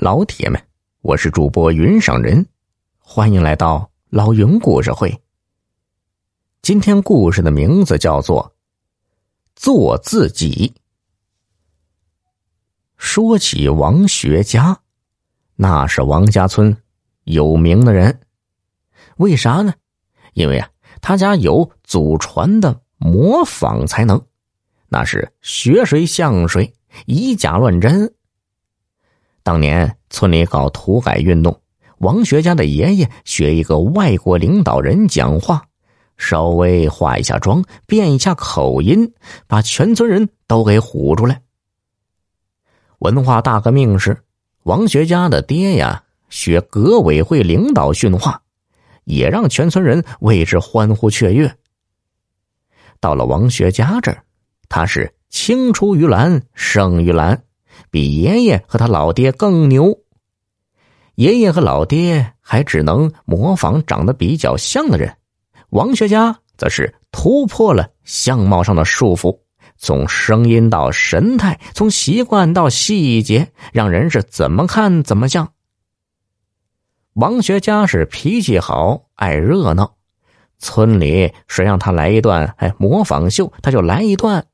老铁们，我是主播云上人，欢迎来到老云故事会。今天故事的名字叫做《做自己》。说起王学家，那是王家村有名的人，为啥呢？因为啊，他家有祖传的模仿才能，那是学谁像谁，以假乱真。当年村里搞土改运动，王学家的爷爷学一个外国领导人讲话，稍微化一下妆，变一下口音，把全村人都给唬出来。文化大革命时，王学家的爹呀学革委会领导训话，也让全村人为之欢呼雀跃。到了王学家这儿，他是青出于蓝胜于蓝。比爷爷和他老爹更牛。爷爷和老爹还只能模仿长得比较像的人，王学家则是突破了相貌上的束缚，从声音到神态，从习惯到细节，让人是怎么看怎么像。王学家是脾气好，爱热闹，村里谁让他来一段哎模仿秀，他就来一段，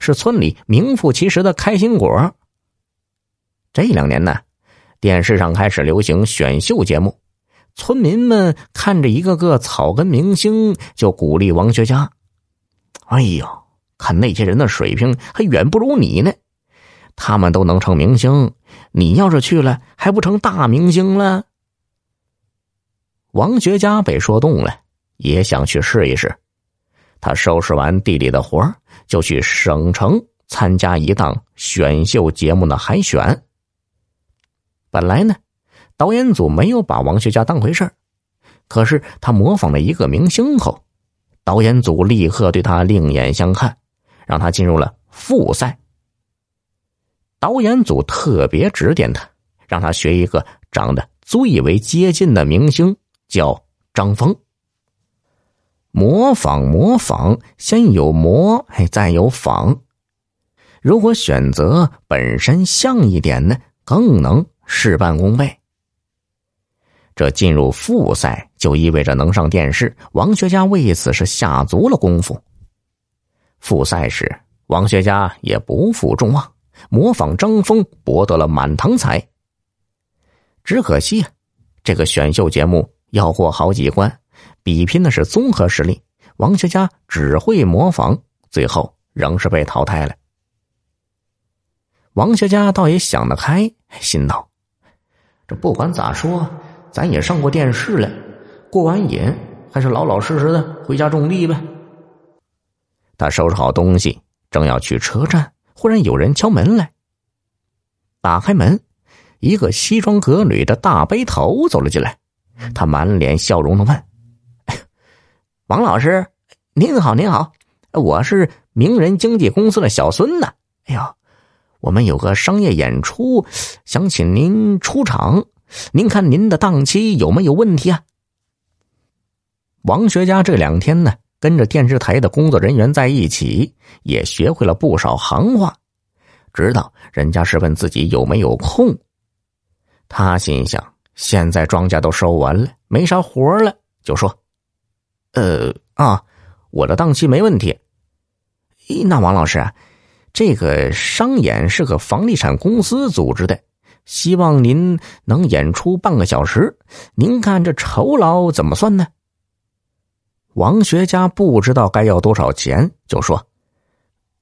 是村里名副其实的开心果。这两年呢，电视上开始流行选秀节目，村民们看着一个个草根明星，就鼓励王学家：“哎呦，看那些人的水平还远不如你呢，他们都能成明星，你要是去了还不成大明星了？”王学家被说动了，也想去试一试。他收拾完地里的活就去省城参加一档选秀节目的海选。本来呢，导演组没有把王学家当回事可是他模仿了一个明星后，导演组立刻对他另眼相看，让他进入了复赛。导演组特别指点他，让他学一个长得最为接近的明星，叫张峰。模仿模仿，先有模，哎，再有仿。如果选择本身像一点呢，更能。事半功倍。这进入复赛就意味着能上电视，王学家为此是下足了功夫。复赛时，王学家也不负众望，模仿张峰博得了满堂彩。只可惜啊，这个选秀节目要过好几关，比拼的是综合实力，王学家只会模仿，最后仍是被淘汰了。王学家倒也想得开，心道。这不管咋说，咱也上过电视了，过完瘾还是老老实实的回家种地呗。他收拾好东西，正要去车站，忽然有人敲门来。打开门，一个西装革履的大背头走了进来，他满脸笑容的问：“王老师，您好，您好，我是名人经纪公司的小孙子。哎呦。”我们有个商业演出，想请您出场，您看您的档期有没有问题啊？王学家这两天呢，跟着电视台的工作人员在一起，也学会了不少行话，知道人家是问自己有没有空。他心想，现在庄稼都收完了，没啥活了，就说：“呃啊，我的档期没问题。”咦那王老师。这个商演是个房地产公司组织的，希望您能演出半个小时。您看这酬劳怎么算呢？王学家不知道该要多少钱，就说：“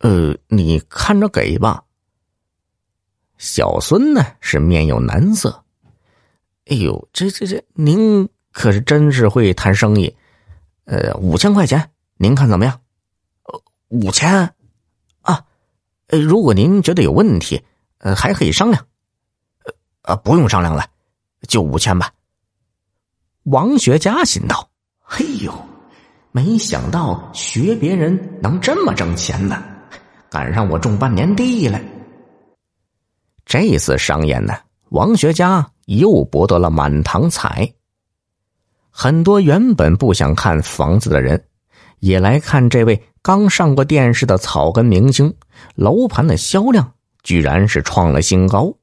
呃，你看着给吧。”小孙呢是面有难色，哎呦，这这这，您可是真是会谈生意。呃，五千块钱，您看怎么样？呃五千。呃，如果您觉得有问题，呃，还可以商量。呃，不用商量了，就五千吧。王学家心道：“嘿呦，没想到学别人能这么挣钱呢，赶上我种半年地了。”这次商演呢，王学家又博得了满堂彩。很多原本不想看房子的人，也来看这位。刚上过电视的草根明星，楼盘的销量居然是创了新高。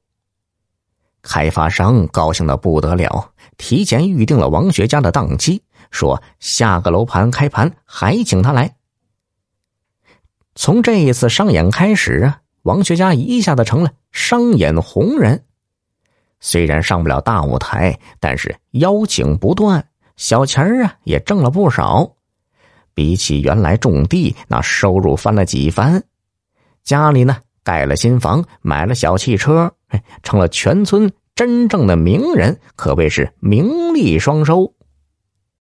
开发商高兴的不得了，提前预定了王学家的档期，说下个楼盘开盘还请他来。从这一次商演开始啊，王学家一下子成了商演红人。虽然上不了大舞台，但是邀请不断，小钱儿啊也挣了不少。比起原来种地，那收入翻了几番。家里呢盖了新房，买了小汽车，成了全村真正的名人，可谓是名利双收。